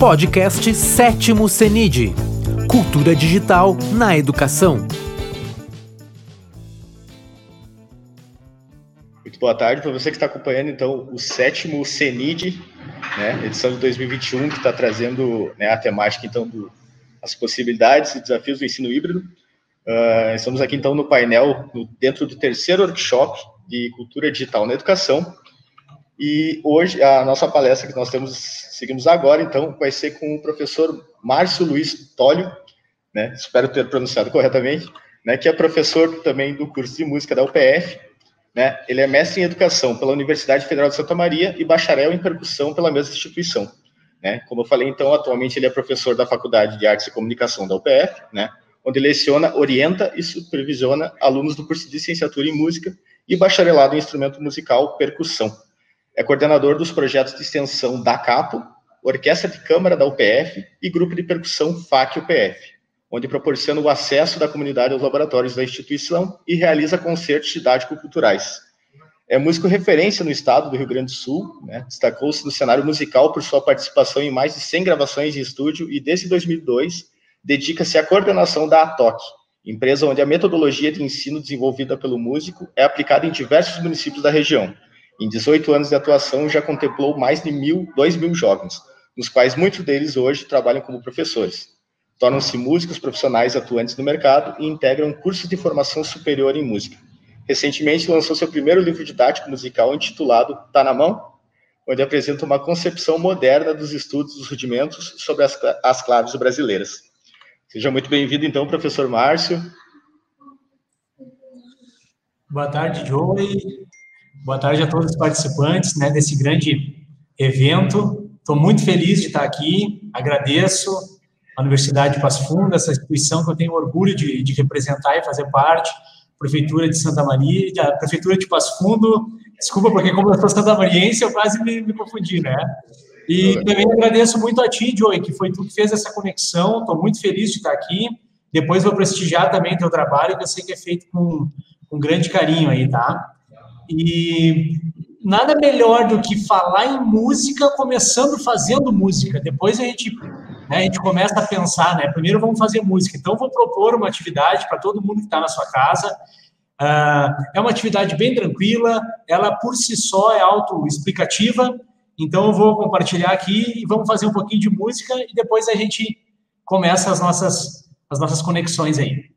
Podcast Sétimo CENID Cultura Digital na Educação. Muito boa tarde para você que está acompanhando, então, o sétimo CENID, né, edição de 2021, que está trazendo né, a temática, então, do, as possibilidades e desafios do ensino híbrido. Uh, estamos aqui, então, no painel, no, dentro do terceiro workshop de Cultura Digital na Educação, e hoje a nossa palestra que nós temos, seguimos agora, então, vai ser com o professor Márcio Luiz Tólio, né? Espero ter pronunciado corretamente, né? Que é professor também do curso de música da UPF, né? Ele é mestre em educação pela Universidade Federal de Santa Maria e bacharel em percussão pela mesma instituição, né? Como eu falei, então, atualmente ele é professor da Faculdade de Artes e Comunicação da UPF, né? Onde leciona, orienta e supervisiona alunos do curso de licenciatura em música e bacharelado em instrumento musical percussão é coordenador dos projetos de extensão da CAPO, Orquestra de Câmara da UPF e Grupo de Percussão FAC-UPF, onde proporciona o acesso da comunidade aos laboratórios da instituição e realiza concertos didático-culturais. É músico referência no estado do Rio Grande do Sul, né? destacou-se no cenário musical por sua participação em mais de 100 gravações em estúdio e, desde 2002, dedica-se à coordenação da ATOC, empresa onde a metodologia de ensino desenvolvida pelo músico é aplicada em diversos municípios da região, em 18 anos de atuação, já contemplou mais de mil, dois mil jovens, nos quais muitos deles hoje trabalham como professores. Tornam-se músicos profissionais atuantes no mercado e integram cursos de formação superior em música. Recentemente lançou seu primeiro livro didático musical intitulado Tá na Mão, onde apresenta uma concepção moderna dos estudos dos rudimentos sobre as, as claves brasileiras. Seja muito bem-vindo, então, professor Márcio. Boa tarde, Joey. Boa tarde a todos os participantes né, desse grande evento. Estou muito feliz de estar aqui. Agradeço a Universidade de Passo Fundo, essa instituição que eu tenho orgulho de, de representar e fazer parte. Prefeitura de Santa Maria, a Prefeitura de Passo Fundo. Desculpa, porque como eu sou Santa Mariense, eu quase me, me confundi, né? E também agradeço muito a ti, Joey, que foi tu que fez essa conexão. Estou muito feliz de estar aqui. Depois vou prestigiar também teu trabalho, que eu sei que é feito com, com grande carinho aí, tá? E nada melhor do que falar em música começando fazendo música. Depois a gente, né, a gente começa a pensar, né? Primeiro vamos fazer música. Então vou propor uma atividade para todo mundo que está na sua casa. Uh, é uma atividade bem tranquila, ela por si só é autoexplicativa. Então eu vou compartilhar aqui e vamos fazer um pouquinho de música e depois a gente começa as nossas as nossas conexões aí.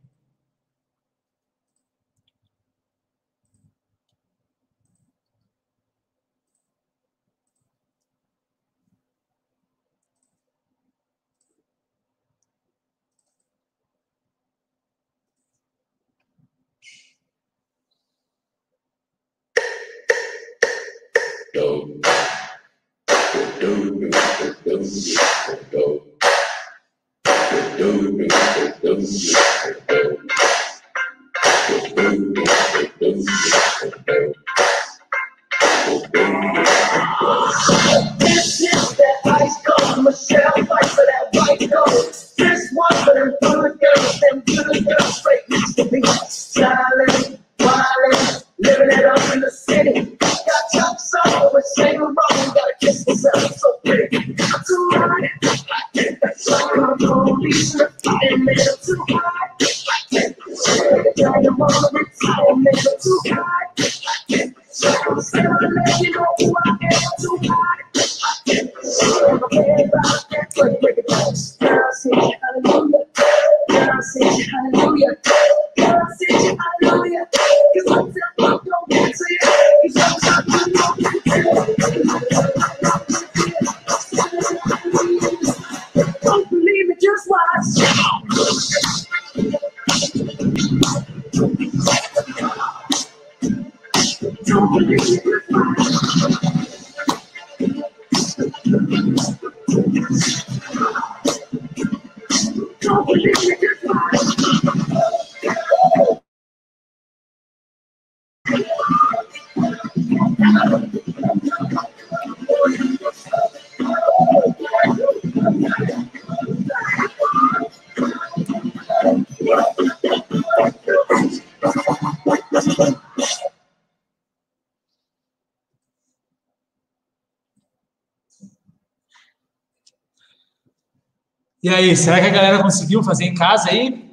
Aí, será que a galera conseguiu fazer em casa aí?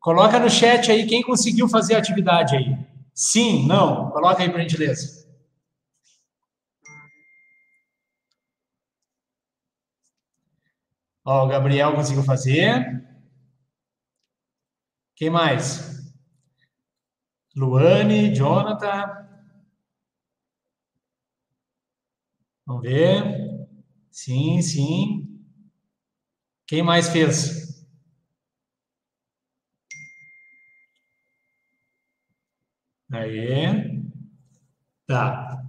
Coloca no chat aí quem conseguiu fazer a atividade aí. Sim, não? Coloca aí, por gentileza. Ó, o Gabriel conseguiu fazer. Quem mais? Luane, Jonathan. Vamos ver. Sim, sim. Quem mais fez? Aí. Tá.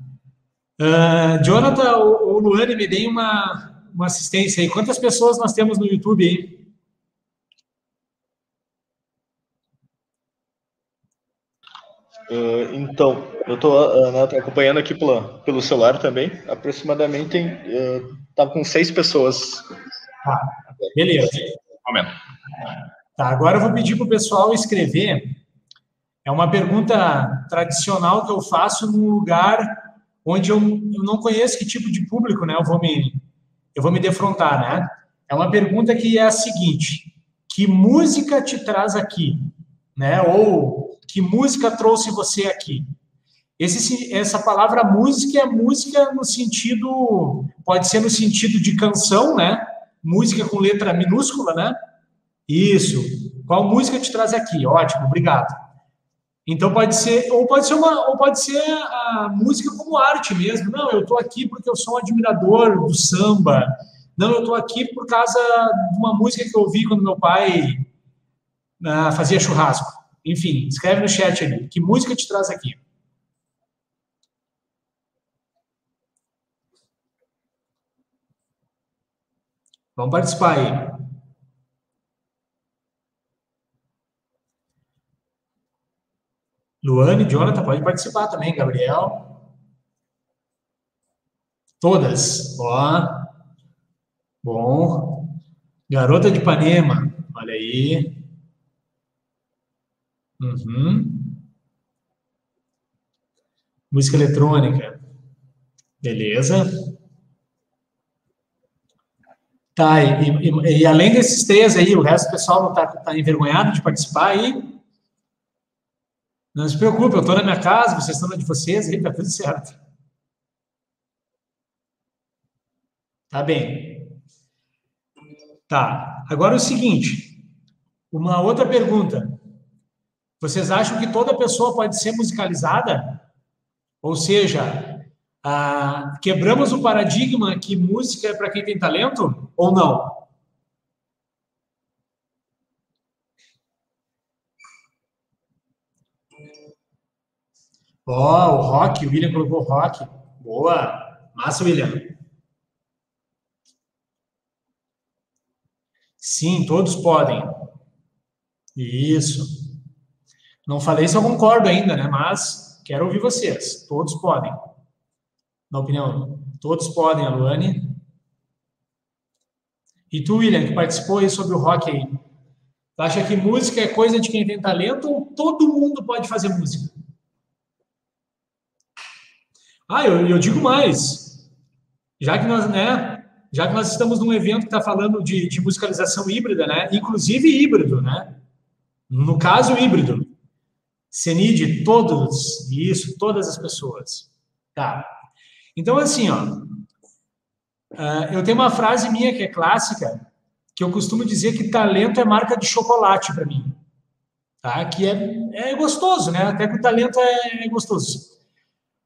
Uh, Jonathan ou Luane, me deem uma, uma assistência aí. Quantas pessoas nós temos no YouTube aí? Uh, então, eu estou uh, né, acompanhando aqui pela, pelo celular também. Aproximadamente tem, uh, tá com seis pessoas. Tá, beleza. Momento. Tá, agora eu vou pedir para o pessoal escrever. É uma pergunta tradicional que eu faço num lugar onde eu, eu não conheço que tipo de público, né? Eu vou me eu vou me defrontar, né? É uma pergunta que é a seguinte: que música te traz aqui, né? Ou que música trouxe você aqui? Esse, essa palavra música é música no sentido, pode ser no sentido de canção, né? Música com letra minúscula, né? Isso. Qual música te traz aqui? Ótimo, obrigado. Então pode ser, ou pode ser uma, ou pode ser a música como arte mesmo. Não, eu estou aqui porque eu sou um admirador do samba. Não, eu estou aqui por causa de uma música que eu ouvi quando meu pai uh, fazia churrasco. Enfim, escreve no chat ali. Que música te traz aqui? Vamos participar aí. Luane, Jonathan, pode participar também, Gabriel. Todas, ó. Bom. Garota de Ipanema, olha aí. Uhum. Música eletrônica. Beleza. Tá, e, e, e, além desses três aí, o resto do pessoal não está tá envergonhado de participar aí? Não se preocupe, eu estou na minha casa, vocês estão na de vocês, aí está tudo certo. Tá bem. Tá. Agora é o seguinte, uma outra pergunta. Vocês acham que toda pessoa pode ser musicalizada? Ou seja, ah, quebramos o paradigma que música é para quem tem talento ou não? Ó, oh, o rock, o William colocou rock. Boa. Massa, William. Sim, todos podem. Isso. Não falei se eu concordo ainda, né? Mas quero ouvir vocês. Todos podem. Na opinião, todos podem, a Luane. E tu, William, que participou aí sobre o rock aí. Tu acha que música é coisa de quem tem talento ou todo mundo pode fazer música? Ah, eu, eu digo mais. Já que nós, né, já que nós estamos num evento que está falando de, de musicalização híbrida, né, inclusive híbrido, né, no caso híbrido, CENID, todos, isso, todas as pessoas. Tá. Então, assim, ó, uh, eu tenho uma frase minha que é clássica, que eu costumo dizer que talento é marca de chocolate para mim. Tá? Que é, é gostoso, né? Até que o talento é, é gostoso.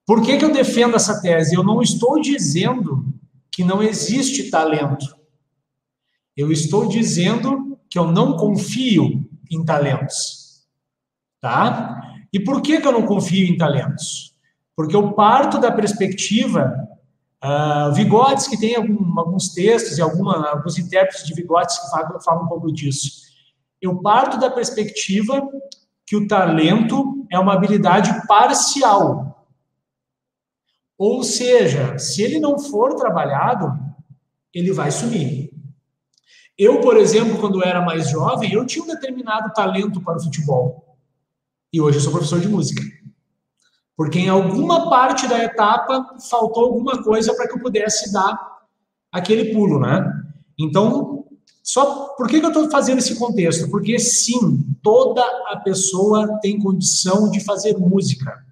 Por que, que eu defendo essa tese? Eu não estou dizendo que não existe talento. Eu estou dizendo que eu não confio em talentos. Tá? E por que, que eu não confio em talentos? Porque eu parto da perspectiva. Uh, Vigotes, que tem algum, alguns textos e alguma, alguns intérpretes de Vigotes que falam, falam um pouco disso. Eu parto da perspectiva que o talento é uma habilidade parcial ou seja, se ele não for trabalhado, ele vai sumir. Eu, por exemplo, quando era mais jovem, eu tinha um determinado talento para o futebol. E hoje eu sou professor de música. Porque em alguma parte da etapa faltou alguma coisa para que eu pudesse dar aquele pulo, né? Então, Só por que, que eu estou fazendo esse contexto? Porque sim, toda a pessoa tem condição de fazer música.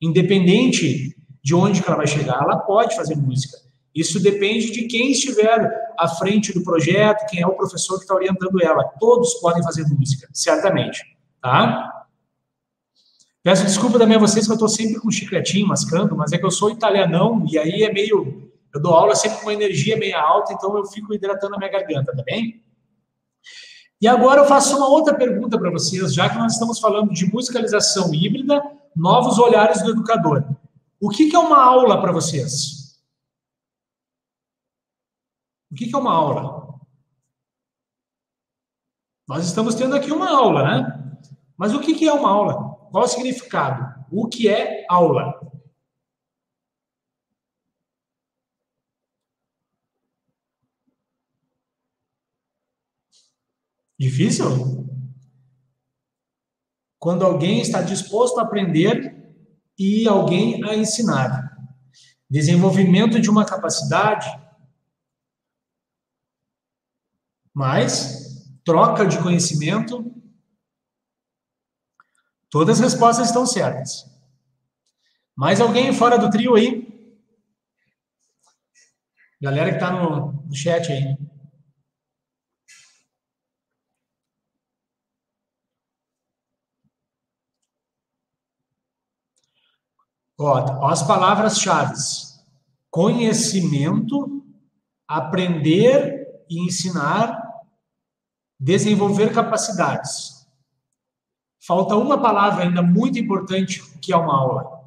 Independente de onde ela vai chegar, ela pode fazer música. Isso depende de quem estiver à frente do projeto, quem é o professor que está orientando ela. Todos podem fazer música, certamente. Tá? Peço desculpa também a vocês que eu estou sempre com chicletinho mascando, mas é que eu sou italianão e aí é meio eu dou aula sempre com uma energia meio alta, então eu fico hidratando a minha garganta, tá bem? E agora eu faço uma outra pergunta para vocês, já que nós estamos falando de musicalização híbrida, novos olhares do educador. O que, que é uma aula para vocês? O que, que é uma aula? Nós estamos tendo aqui uma aula, né? Mas o que, que é uma aula? Qual o significado? O que é aula? Difícil? Quando alguém está disposto a aprender e alguém a ensinar. Desenvolvimento de uma capacidade, mais troca de conhecimento. Todas as respostas estão certas. Mais alguém fora do trio aí? Galera que está no, no chat aí. Ó, as palavras-chave: conhecimento, aprender e ensinar, desenvolver capacidades. Falta uma palavra ainda muito importante, que é uma aula.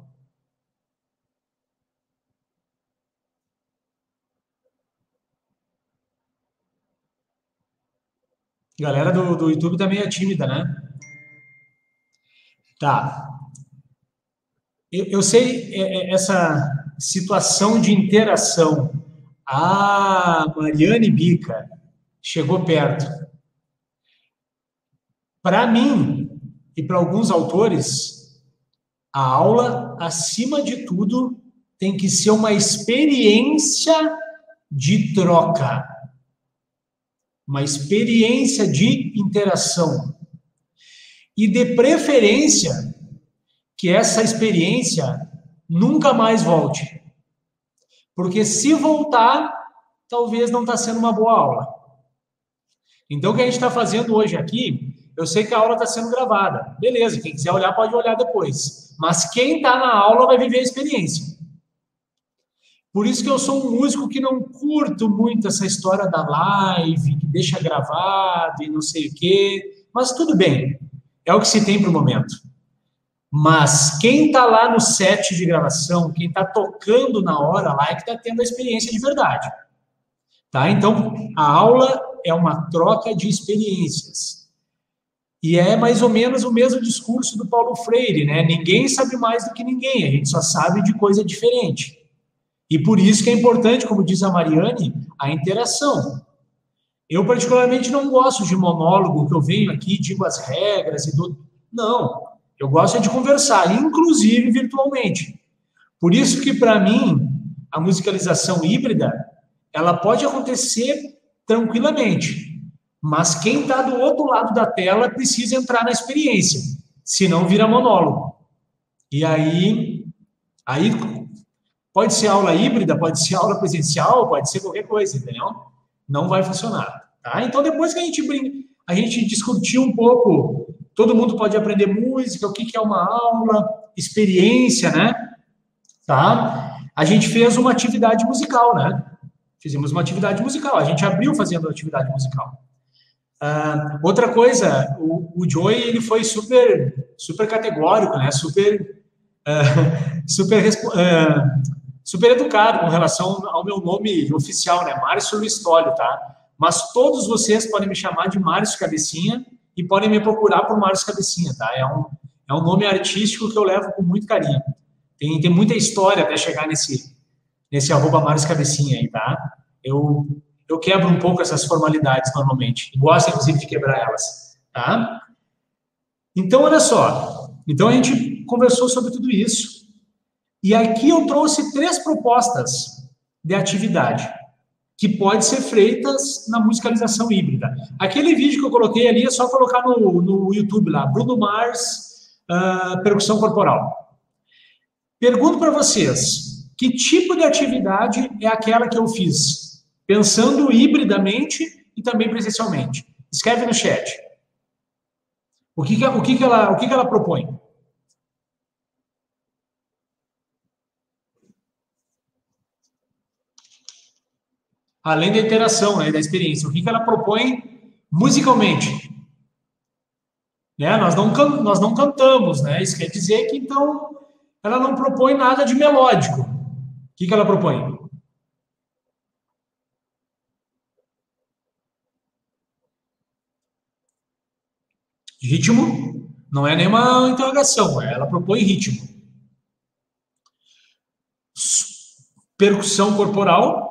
Galera do, do YouTube também é tímida, né? Tá. Eu, eu sei é, é, essa situação de interação. A Mariane Bica chegou perto. Para mim e para alguns autores, a aula, acima de tudo, tem que ser uma experiência de troca, uma experiência de interação. E de preferência, que essa experiência nunca mais volte. Porque se voltar, talvez não está sendo uma boa aula. Então, o que a gente está fazendo hoje aqui, eu sei que a aula está sendo gravada. Beleza, quem quiser olhar, pode olhar depois. Mas quem está na aula vai viver a experiência. Por isso que eu sou um músico que não curto muito essa história da live, que deixa gravado e não sei o quê. Mas tudo bem, é o que se tem para o momento. Mas quem está lá no set de gravação, quem está tocando na hora lá, é que está tendo a experiência de verdade. Tá? Então, a aula é uma troca de experiências. E é mais ou menos o mesmo discurso do Paulo Freire, né? Ninguém sabe mais do que ninguém, a gente só sabe de coisa diferente. E por isso que é importante, como diz a Mariane, a interação. Eu, particularmente, não gosto de monólogo, que eu venho aqui, digo as regras e do. Não. Eu gosto de conversar, inclusive virtualmente. Por isso que, para mim, a musicalização híbrida, ela pode acontecer tranquilamente. Mas quem está do outro lado da tela precisa entrar na experiência, senão vira monólogo. E aí, aí pode ser aula híbrida, pode ser aula presencial, pode ser qualquer coisa, entendeu? Não vai funcionar. Tá? Então, depois que a gente, a gente discutiu um pouco Todo mundo pode aprender música, o que é uma aula, experiência, né? Tá? A gente fez uma atividade musical, né? Fizemos uma atividade musical. A gente abriu fazendo atividade musical. Uh, outra coisa, o, o Joey ele foi super, super categórico, né? Super, uh, super, uh, super educado com relação ao meu nome oficial, né? Márcio Listólio, tá? Mas todos vocês podem me chamar de Márcio Cabecinha e podem me procurar por Márcio Cabecinha, tá? É um, é um nome artístico que eu levo com muito carinho. Tem, tem muita história até chegar nesse, nesse arroba Márcio Cabecinha aí, tá? Eu, eu quebro um pouco essas formalidades normalmente. E gosto, inclusive, de quebrar elas, tá? Então, olha só. Então, a gente conversou sobre tudo isso. E aqui eu trouxe três propostas de atividade. que pode ser feitas na musicalização híbrida. Aquele vídeo que eu coloquei ali é só colocar no, no YouTube lá, Bruno Mars, uh, percussão corporal. Pergunto para vocês, que tipo de atividade é aquela que eu fiz? Pensando hibridamente e também presencialmente. Escreve no chat. O que, que, o que, que, ela, o que, que ela propõe? além da interação, né, da experiência. O que, que ela propõe musicalmente? Né? Nós, não, nós não cantamos, né? Isso quer dizer que, então, ela não propõe nada de melódico. O que, que ela propõe? Ritmo não é nenhuma interrogação, ela propõe ritmo. Percussão corporal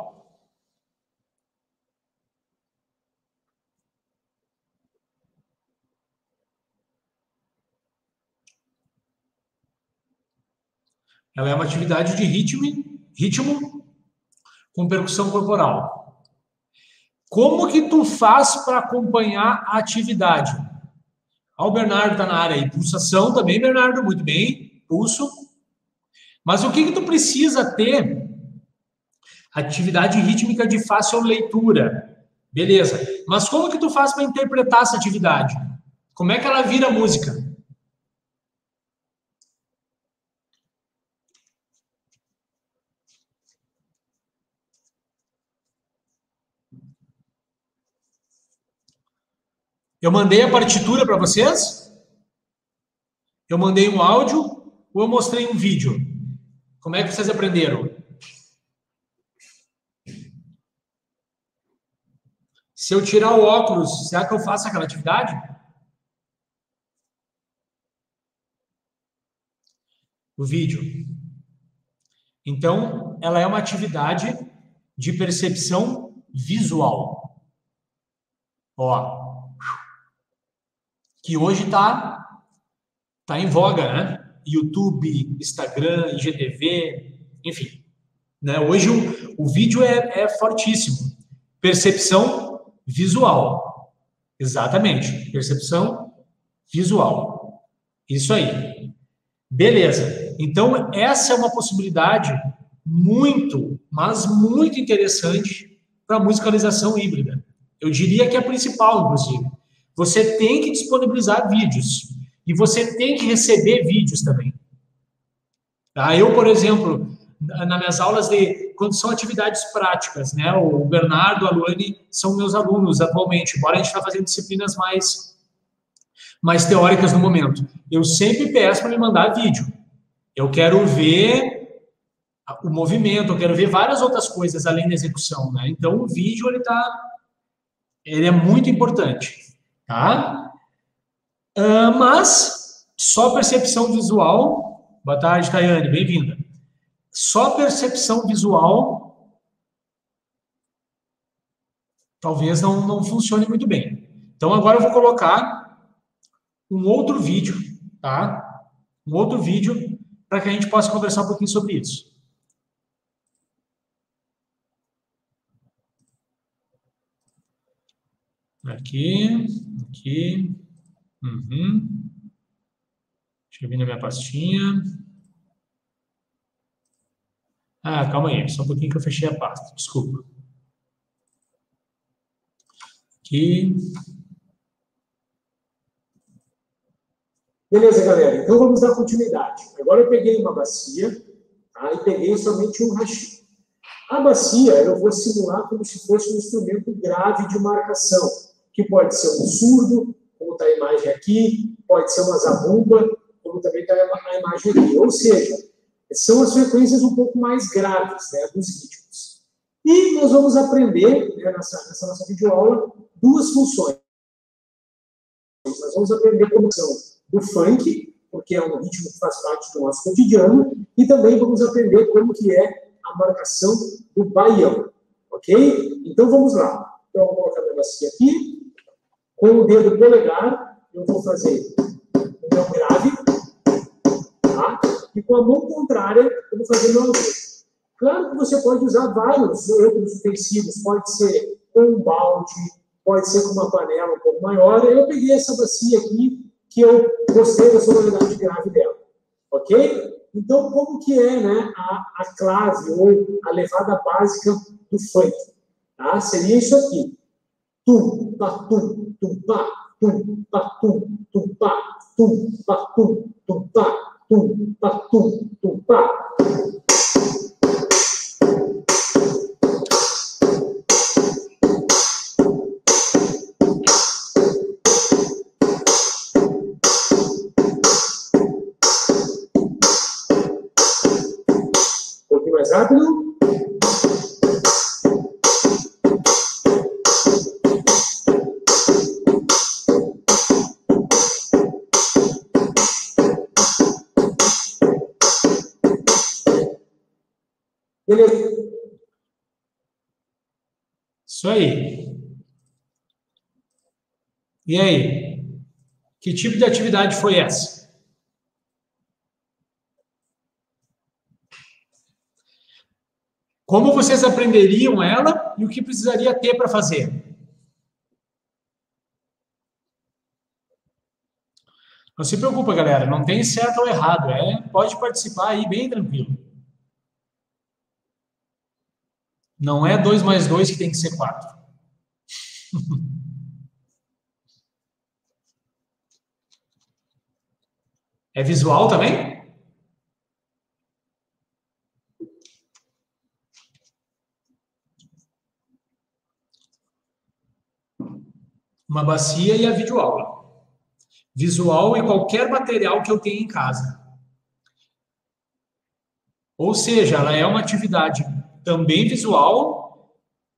Ela é uma atividade de ritmo, ritmo com percussão corporal. Como que tu faz para acompanhar a atividade? Ah, o Bernardo está na área aí. Pulsação também, Bernardo, muito bem. Pulso. Mas o que que tu precisa ter? Atividade rítmica de fácil leitura. Beleza. Mas como que tu faz para interpretar essa atividade? Como é que ela vira música? Eu mandei a partitura para vocês? Eu mandei um áudio ou eu mostrei um vídeo? Como é que vocês aprenderam? Se eu tirar o óculos, será que eu faço aquela atividade? O vídeo. Então, ela é uma atividade de percepção visual. Ó, que hoje está tá em voga, né? YouTube, Instagram, IGTV, enfim. Né? Hoje o, o vídeo é, é fortíssimo. Percepção visual. Exatamente. Percepção visual. Isso aí. Beleza. Então, essa é uma possibilidade muito, mas muito interessante para musicalização híbrida. Eu diria que é a principal, inclusive. Você tem que disponibilizar vídeos. E você tem que receber vídeos também. Tá? Eu, por exemplo, nas minhas aulas de quando são atividades práticas, né? O Bernardo, a Luane são meus alunos atualmente, embora a gente está fazendo disciplinas mais mais teóricas no momento. Eu sempre peço para me mandar vídeo. Eu quero ver o movimento, eu quero ver várias outras coisas além da execução, né? Então o vídeo ele tá ele é muito importante tá? Uh, mas só percepção visual. Boa tarde, Tayane, bem-vinda. Só percepção visual talvez não, não funcione muito bem. Então agora eu vou colocar um outro vídeo, tá? Um outro vídeo para que a gente possa conversar um pouquinho sobre isso. Aqui, aqui. Uhum. Deixa eu vir na minha pastinha. Ah, calma aí, só um pouquinho que eu fechei a pasta, desculpa. Aqui. Beleza, galera. Então vamos dar continuidade. Agora eu peguei uma bacia tá? e peguei somente um rachinho. A bacia eu vou simular como se fosse um instrumento grave de marcação que pode ser um surdo, como está a imagem aqui, pode ser uma zabumba, como também está a imagem aqui. Ou seja, são as frequências um pouco mais graves né, dos ritmos. E nós vamos aprender, né, nessa, nessa nossa videoaula, duas funções. Nós vamos aprender como são do funk, porque é um ritmo que faz parte do nosso cotidiano, e também vamos aprender como que é a marcação do baião, ok? Então vamos lá. Então, eu vou colocar a bacia aqui. Com o dedo polegar, eu vou fazer o meu grave, tá? E com a mão contrária, eu vou fazer meu. Claro que você pode usar vários outros utensílios, pode ser com um balde, pode ser com uma panela um pouco maior. Eu peguei essa bacia aqui, que eu gostei da sonoridade grave dela, ok? Então, como que é né, a, a clave ou a levada básica do funk? Tá? Seria isso aqui. Tum, pa, tum, pa, tum, pa, tum, tum, pa, tum, pa, tum, tum, pa, tum, pa, tum, tum, pa. mais rápido. Beleza. Isso aí. E aí? Que tipo de atividade foi essa? Como vocês aprenderiam ela e o que precisaria ter para fazer? Não se preocupa, galera, não tem certo ou errado, é, pode participar aí bem tranquilo. Não é 2 mais 2 que tem que ser 4. é visual também? uma bacia e a videoaula. Visual e qualquer material que eu tenha em casa. Ou seja, ela é uma atividade também visual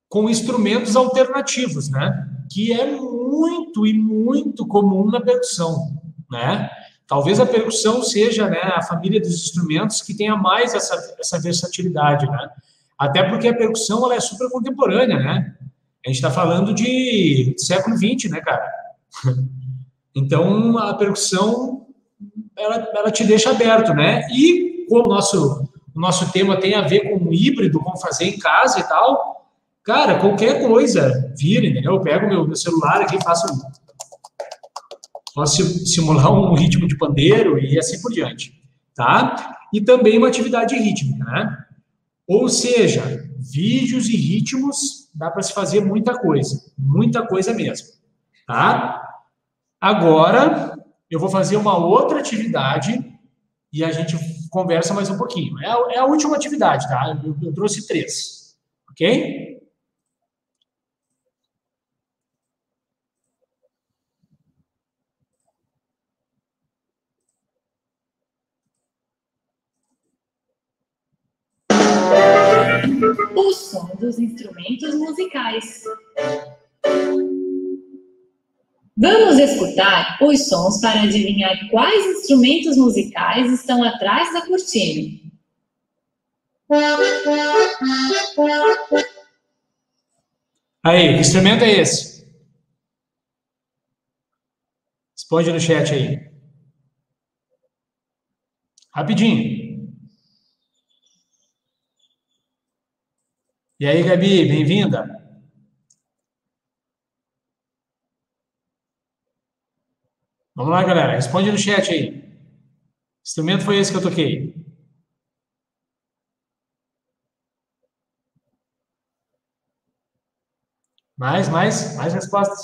com instrumentos alternativos, né? Que é muito e muito comum na percussão, né? Talvez a percussão seja né, a família dos instrumentos que tenha mais essa, essa versatilidade, né? Até porque a percussão ela é super contemporânea, né? A gente está falando de século XX, né, cara? Então, a percussão, ela, ela te deixa aberto, né? E como nosso, o nosso tema tem a ver com híbrido, com fazer em casa e tal, cara, qualquer coisa vira, entendeu? Eu pego meu, meu celular aqui, faço posso simular um ritmo de pandeiro e assim por diante, tá? E também uma atividade rítmica, né? Ou seja, vídeos e ritmos dá para se fazer muita coisa, muita coisa mesmo, tá? Agora, eu vou fazer uma outra atividade e a gente conversa mais um pouquinho. É a, é a última atividade, tá? Eu, eu trouxe três, ok? o som dos instrumentos musicais. Vamos escutar os sons para adivinhar quais instrumentos musicais estão atrás da cortina. Aí, que instrumento é esse? Responde no chat aí. Rapidinho. E aí, Gabi, bem-vinda. Vamos lá, galera. Responde no chat aí. Instrumento foi esse que eu toquei? Mais, mais, mais respostas.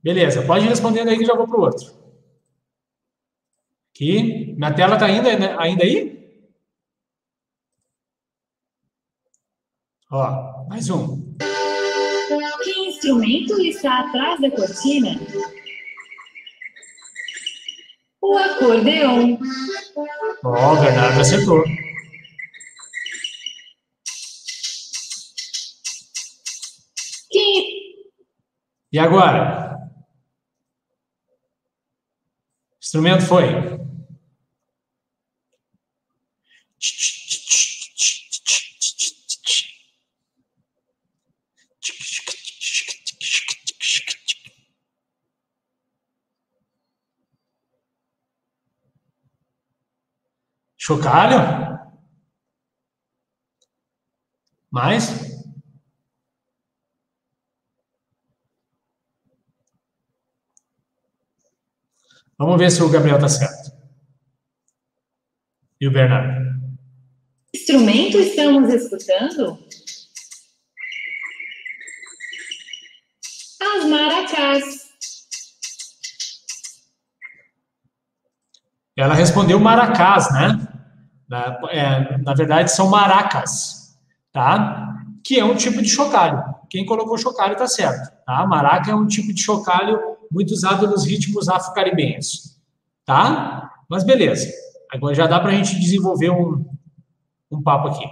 Beleza, pode ir respondendo aí que já vou para o outro. Aqui. Minha tela está ainda, né? ainda aí? Ó, mais um. Que instrumento está atrás da cortina? O acordeon. Ó, oh, Bernardo acertou. Que... E agora? O instrumento foi? Chocalho? Mais? Vamos ver se o Gabriel está certo. E o Bernardo? Instrumento estamos escutando? As maracás. Ela respondeu maracás, né? Na, é, na verdade, são maracas, tá? Que é um tipo de chocalho. Quem colocou chocalho está certo, tá? Maraca é um tipo de chocalho muito usado nos ritmos afro-caribenhos, tá? Mas beleza. Agora já dá para a gente desenvolver um, um papo aqui.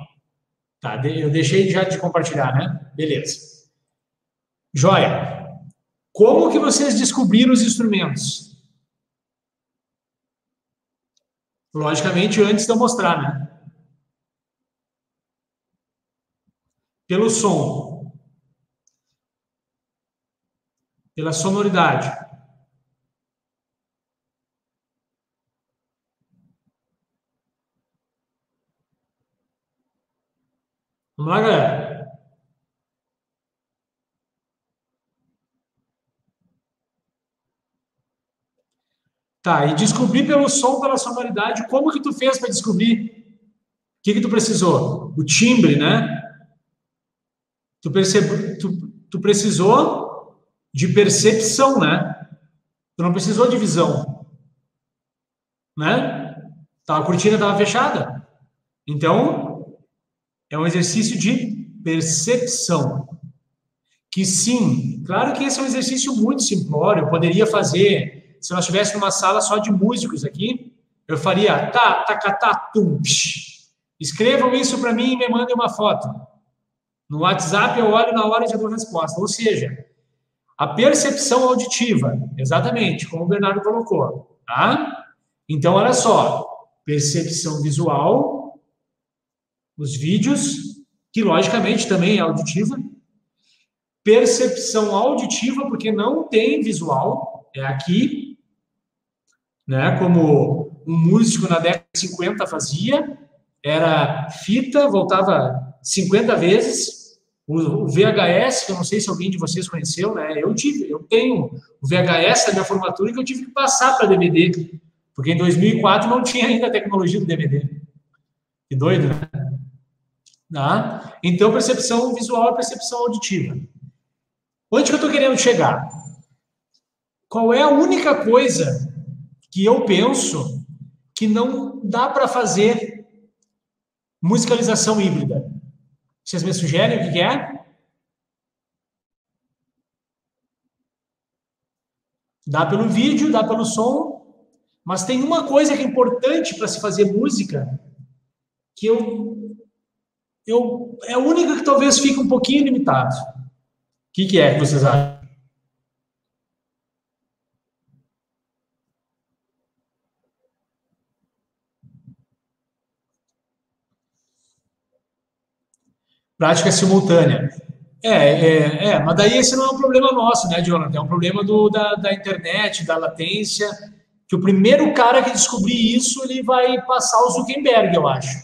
Tá, eu deixei já de compartilhar, né? Beleza. Joia. Como que vocês descobriram os instrumentos? Logicamente, antes de eu mostrar, né? Pelo som. Pela sonoridade. Vamos lá, galera. Tá, e descobrir pelo som, pela sonoridade, como que tu fez para descobrir? O que que tu precisou? O timbre, né? Tu, percebe, tu, tu precisou de percepção, né? Tu não precisou de visão, né? Tá, a cortina estava fechada. Então, é um exercício de percepção. Que sim, claro que esse é um exercício muito simplório, poderia fazer se nós estivéssemos numa sala só de músicos aqui, eu faria tá, tacatá, tum, psh. Escrevam isso para mim e me mandem uma foto. No WhatsApp eu olho na hora de dar resposta. Ou seja, a percepção auditiva, exatamente, como o Bernardo colocou, tá? Então, olha só, percepção visual, os vídeos, que logicamente também é auditiva, percepção auditiva, porque não tem visual, é aqui, né? Como um músico na década de 50 fazia, era fita, voltava 50 vezes. O, VHS, que eu não sei se alguém de vocês conheceu, né? Eu tive, eu tenho o VHS da minha formatura que eu tive que passar para DVD, porque em 2004 não tinha ainda a tecnologia do DVD. Que doido, né? Tá? Então, percepção visual e percepção auditiva. Onde que eu estou querendo chegar? Qual é a única coisa que eu penso que não dá para fazer musicalização híbrida. Vocês me sugerem o que é? Dá pelo vídeo, dá pelo som, mas tem uma coisa que é importante para se fazer música que eu eu é a única que talvez fique um pouquinho limitado. O que, que é que vocês acham? Prática simultânea. É, é, é, mas daí esse não é um problema nosso, né, Jonathan? É um problema do, da, da internet, da latência, que o primeiro cara que descobrir isso, ele vai passar o Zuckerberg, eu acho.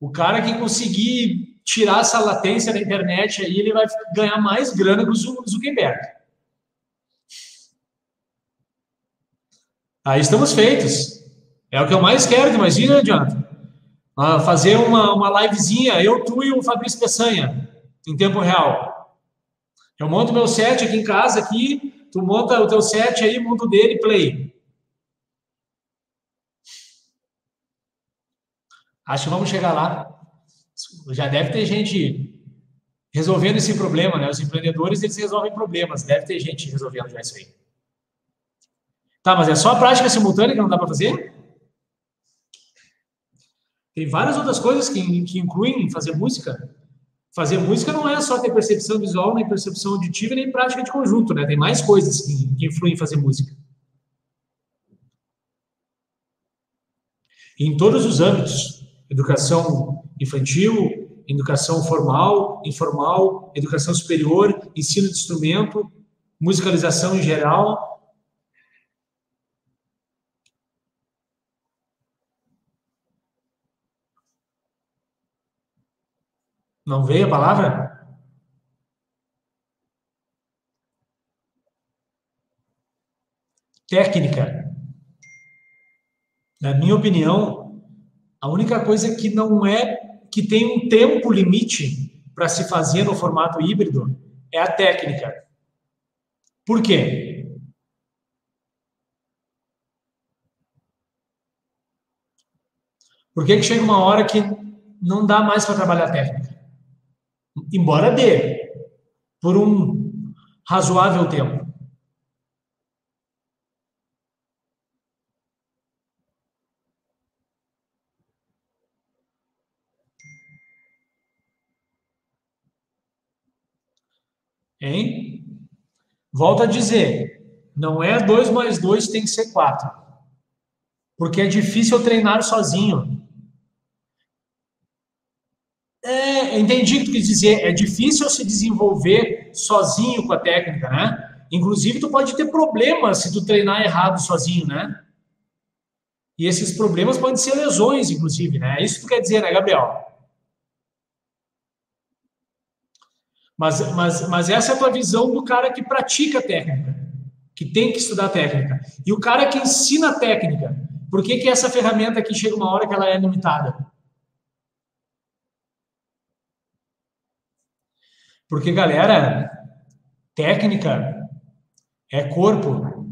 O cara que conseguir tirar essa latência da internet aí, ele vai ganhar mais grana que o Zuckerberg. Aí estamos feitos. É o que eu mais quero, imagina, Jonathan uh, fazer uma, uma livezinha, eu, tu e o Fabrício Peçanha, em tempo real. Eu monto meu set aqui em casa, aqui, tu monta o teu set aí, monta o dele, play. Acho que vamos chegar lá. Já deve ter gente resolvendo esse problema, né? Os empreendedores, eles resolvem problemas. Deve ter gente resolvendo já isso aí. Tá, mas é só a prática simultânea que não dá para fazer? Tem várias outras coisas que, que incluem fazer música. Fazer música não é só ter percepção visual, nem percepção auditiva, nem prática de conjunto, né? Tem mais coisas que, que influem em fazer música. Em todos os âmbitos, educação infantil, educação formal, informal, educação superior, ensino de instrumento, musicalização em geral, Não veio a palavra? Técnica. Na minha opinião, a única coisa que não é que tem um tempo limite para se fazer no formato híbrido é a técnica. Por quê? Por que, que chega uma hora que não dá mais para trabalhar técnica? Embora dê, por um razoável tempo. Hein? Volto a dizer, não é 2 mais 2 tem que ser 4. Porque é difícil treinar sozinho. É, entendi o que tu quis dizer. É difícil se desenvolver sozinho com a técnica, né? Inclusive, tu pode ter problemas se tu treinar errado sozinho, né? E esses problemas podem ser lesões, inclusive, né? É isso que tu quer dizer, né, Gabriel? Mas, mas, mas essa é a tua visão do cara que pratica técnica, que tem que estudar técnica. E o cara que ensina técnica, por que, que essa ferramenta aqui chega uma hora que ela é limitada? Porque, galera, técnica é corpo,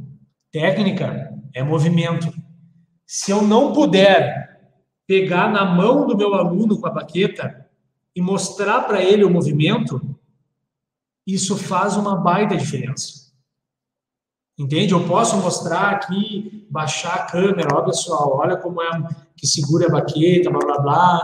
técnica é movimento. Se eu não puder pegar na mão do meu aluno com a baqueta e mostrar para ele o movimento, isso faz uma baita diferença. Entende? Eu posso mostrar aqui, baixar a câmera, ó pessoal, olha como é que segura a baqueta, blá blá blá.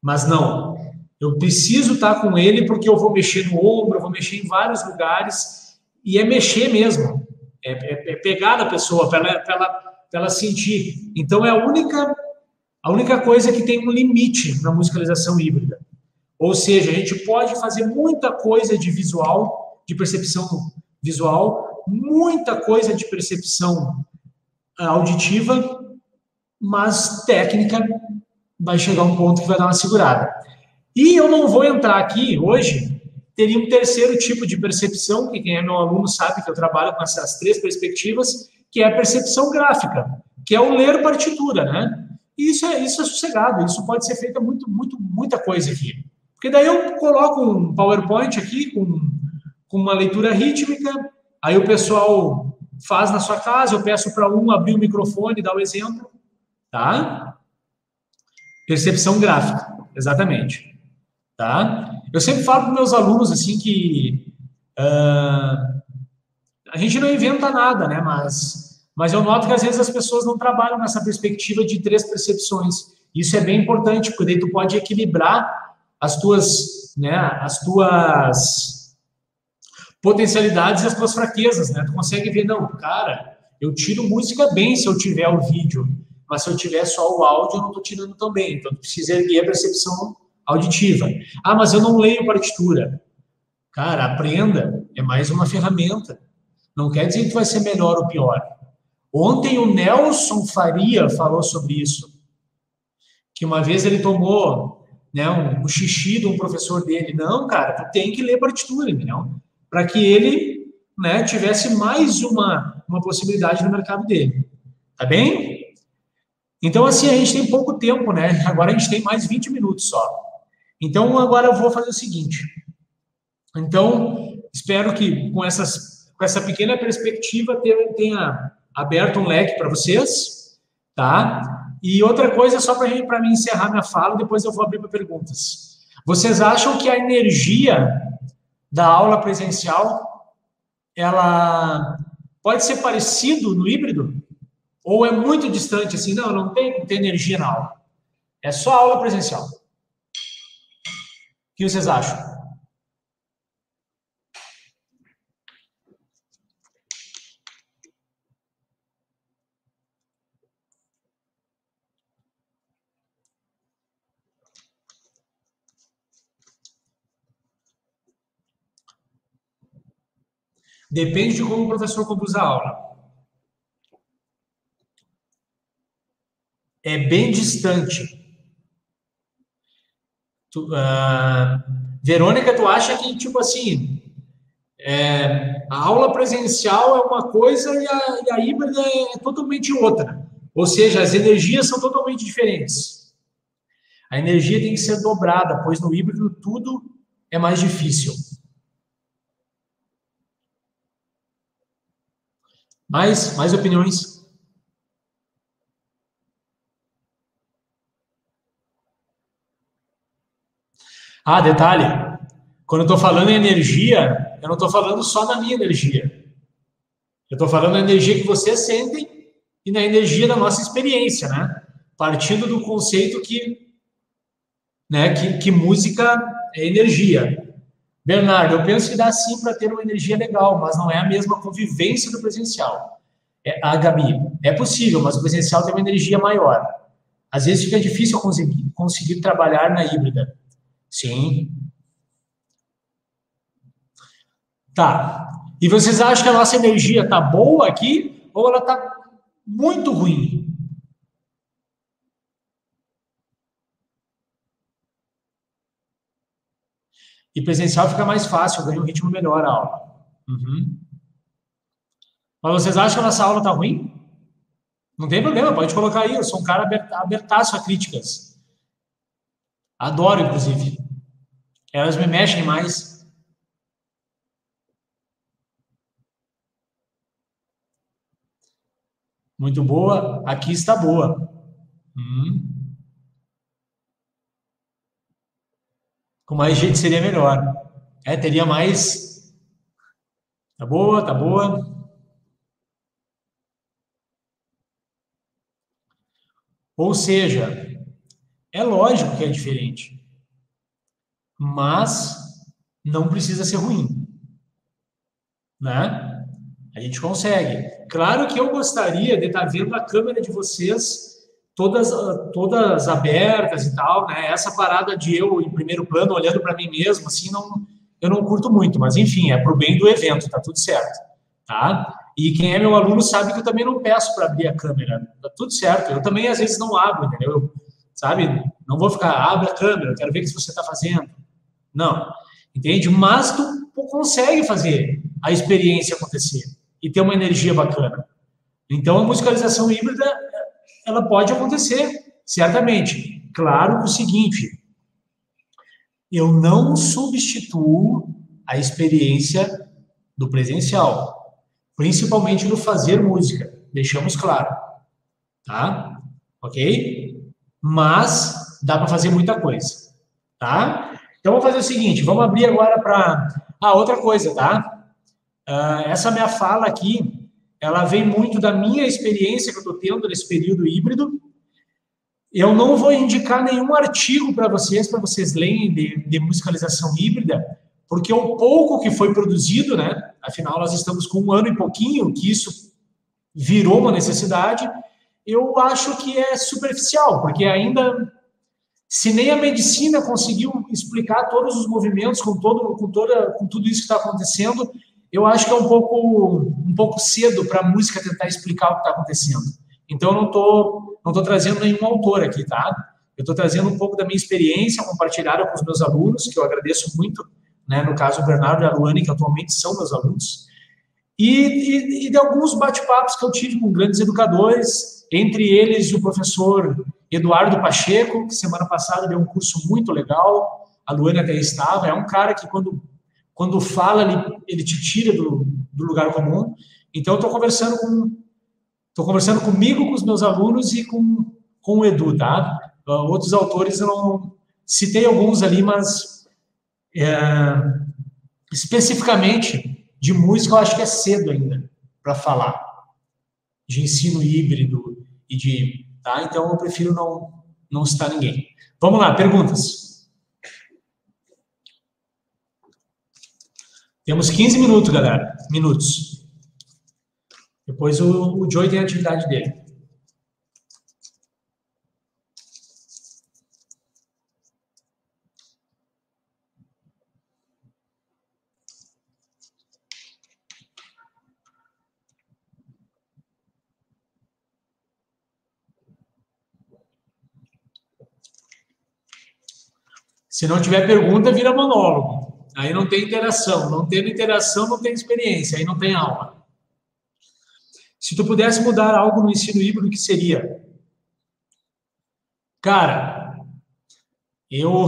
Mas não, eu preciso estar com ele porque eu vou mexer no ombro, eu vou mexer em vários lugares e é mexer mesmo, é, é, é pegar na pessoa para ela, ela, ela sentir. Então é a única a única coisa que tem um limite na musicalização híbrida. Ou seja, a gente pode fazer muita coisa de visual, de percepção visual, muita coisa de percepção ah, auditiva, mas técnica vai chegar um ponto que vai dar uma segurada. E eu não vou entrar aqui hoje, teria um terceiro tipo de percepção, que quem é meu aluno sabe que eu trabalho com essas três perspectivas, que é a percepção gráfica, que é o ler partitura, né? E isso é, isso é sossegado, isso pode ser feito muito, muito, muita coisa aqui. Porque daí eu coloco um PowerPoint aqui com, com uma leitura rítmica, aí o pessoal faz na sua casa, eu peço para um abrir o microfone, dar o exemplo, tá? Percepção gráfica, exatamente, tá? Eu sempre falo para meus alunos assim que uh, a gente não inventa nada, né? Mas, mas eu noto que às vezes as pessoas não trabalham nessa perspectiva de três percepções. Isso é bem importante, porque daí tu pode equilibrar as tuas, né, as tuas potencialidades e as tuas fraquezas, né? Tu consegue ver, não, cara, eu tiro música bem se eu tiver o vídeo, mas se eu tiver só o áudio, eu não estou tirando tão bem. Então, tu precisa erguer a percepção auditiva. Ah, mas eu não leio partitura. Cara, aprenda, é mais uma ferramenta. Não quer dizer que vai ser melhor ou pior. Ontem o Nelson Faria falou sobre isso. Que uma vez ele tomou né, um, um xixi de um professor dele. Não, cara, tu tem que ler partitura, entendeu? Para que ele né, tivesse mais uma, uma possibilidade no mercado dele. Tá bem? Então, assim, a gente tem pouco tempo, né? Agora a gente tem mais 20 minutos só. Então, agora eu vou fazer o seguinte. Então, espero que com, essas, com essa pequena perspectiva tenha, aberto um leque para vocês, tá? E outra coisa, só para mim encerrar minha fala, depois eu vou abrir para perguntas. Vocês acham que a energia da aula presencial ela pode ser parecido no híbrido? Ou é muito distante assim? Não, não tem, não tem energia na aula. É só aula presencial. Que vocês acham? Depende de como o professor conduz a aula. É bem distante. Tu, uh, Verônica, tu acha que, tipo assim, é, a aula presencial é uma coisa e a, e a híbrida é totalmente outra. Ou seja, as energias são totalmente diferentes. A energia tem que ser dobrada, pois no híbrido tudo é mais difícil. Mais, mais opiniões? Ah, detalhe. Quando eu estou falando em energia, eu não estou falando só na minha energia. Eu estou falando na energia que vocês sentem e na energia da nossa experiência, né? Partindo do conceito que, né, que, que música é energia. Bernardo, eu penso que dá sim para ter uma energia legal, mas não é a mesma convivência do presencial. É, a Gabi, é possível, mas o presencial tem uma energia maior. Às vezes fica difícil conseguir, conseguir trabalhar na híbrida. Sim. Tá. E vocês acham que a nossa energia tá boa aqui ou ela tá muito ruim? E presencial fica mais fácil, ganha um ritmo melhor a aula. Uhum. Mas vocês acham que a nossa aula tá ruim? Não tem problema, pode colocar aí. Eu sou um cara abertaço a críticas. Adoro, inclusive. Elas me mexem mais. Muito boa. Aqui está boa. Hum. Com mais gente seria melhor. É, teria mais. Tá boa, tá boa. Ou seja, é lógico que é diferente. Mas não precisa ser ruim. Né? A gente consegue. Claro que eu gostaria de estar vendo a câmera de vocês todas todas abertas e tal, né? Essa parada de eu em primeiro plano olhando para mim mesmo, assim, não eu não curto muito, mas enfim, é pro bem do evento, tá tudo certo, tá? E quem é meu aluno sabe que eu também não peço para abrir a câmera, tá tudo certo. Eu também às vezes não abro, entendeu? Eu, sabe? Não vou ficar, abre a câmera, quero ver o que você está fazendo. Não, entende? Mas tu, consegue fazer a experiência acontecer e ter uma energia bacana. Então, a musicalização híbrida, ela pode acontecer, certamente. Claro que o seguinte, eu não substituo a experiência do presencial, principalmente no fazer música, deixamos claro, tá? Ok? Mas dá para fazer muita coisa, tá? Então vamos fazer o seguinte, vamos abrir agora para ah, outra coisa, tá? Uh, essa minha fala aqui, ela vem muito da minha experiência que eu estou tendo nesse período híbrido. Eu não vou indicar nenhum artigo para vocês, para vocês lerem de, de musicalização híbrida, porque o pouco que foi produzido, né? Afinal, nós estamos com um ano e pouquinho que isso virou uma necessidade eu acho que é superficial, porque ainda, se nem a medicina conseguiu explicar todos os movimentos com, todo, com, toda, com tudo isso que está acontecendo, eu acho que é um pouco, um pouco cedo para a música tentar explicar o que está acontecendo. Então, eu não estou não tô trazendo nenhum autor aqui, tá? Eu estou trazendo um pouco da minha experiência compartilhada com os meus alunos, que eu agradeço muito, né? no caso, o Bernardo e a Luane, que atualmente são meus alunos, e, e, e de alguns bate-papos que eu tive com grandes educadores, entre eles o professor Eduardo Pacheco, que semana passada deu um curso muito legal, a Luana até estava, é um cara que quando, quando fala, ele, ele te tira do, do lugar comum. Então, estou conversando com estou conversando comigo, com os meus alunos e com, com o Edu, tá? Uh, outros autores eu não citei alguns ali, mas é, especificamente de música eu acho que é cedo ainda para falar de ensino híbrido, e de. Tá? Então eu prefiro não, não citar ninguém. Vamos lá, perguntas. Temos 15 minutos, galera. Minutos. Depois o, o Joey tem a atividade dele. Se não tiver pergunta, vira monólogo. Aí não tem interação. Não tendo interação, não tem experiência. Aí não tem aula. Se tu pudesse mudar algo no ensino híbrido, o que seria? Cara, eu,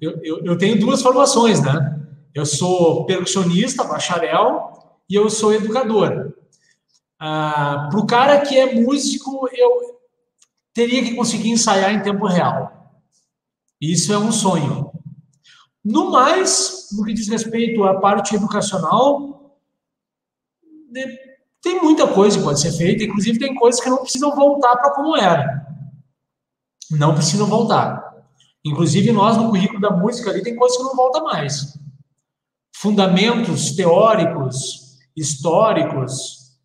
eu, eu, eu tenho duas formações, né? Eu sou percussionista, bacharel, e eu sou educador. Ah, Para o cara que é músico, eu teria que conseguir ensaiar em tempo real. Isso é um sonho. No mais, no que diz respeito à parte educacional, né, tem muita coisa que pode ser feita, inclusive tem coisas que não precisam voltar para como era. Não precisam voltar. Inclusive, nós no currículo da música ali tem coisas que não volta mais. Fundamentos teóricos, históricos,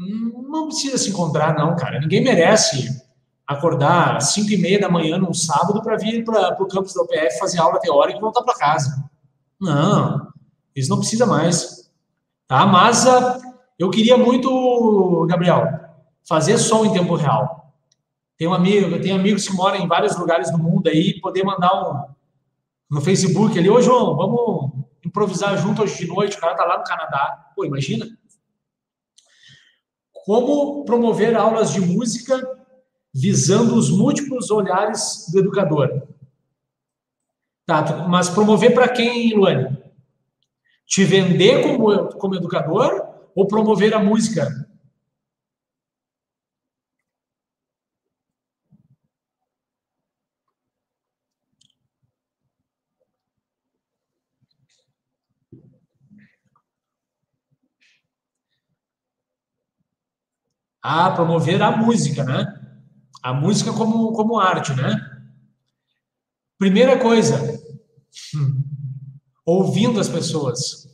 hum, não precisa se encontrar, não, cara. Ninguém merece acordar às 5 e meia da manhã num sábado para vir para o campus da UPF fazer aula teórica e voltar para casa. Não, isso não precisa mais. Tá? Mas uh, eu queria muito, Gabriel, fazer som em tempo real. Tem um amigo, amigos que moram em vários lugares do mundo aí, poder mandar um no Facebook ali, ô João, vamos improvisar junto hoje de noite, o cara tá lá no Canadá. Pô, imagina. Como promover aulas de música visando os múltiplos olhares do educador. Tá, mas promover para quem, Luane? Te vender como, como educador ou promover a música? Ah, promover a música, né? A música como, como arte, né? Primeira coisa, hum, ouvindo as pessoas.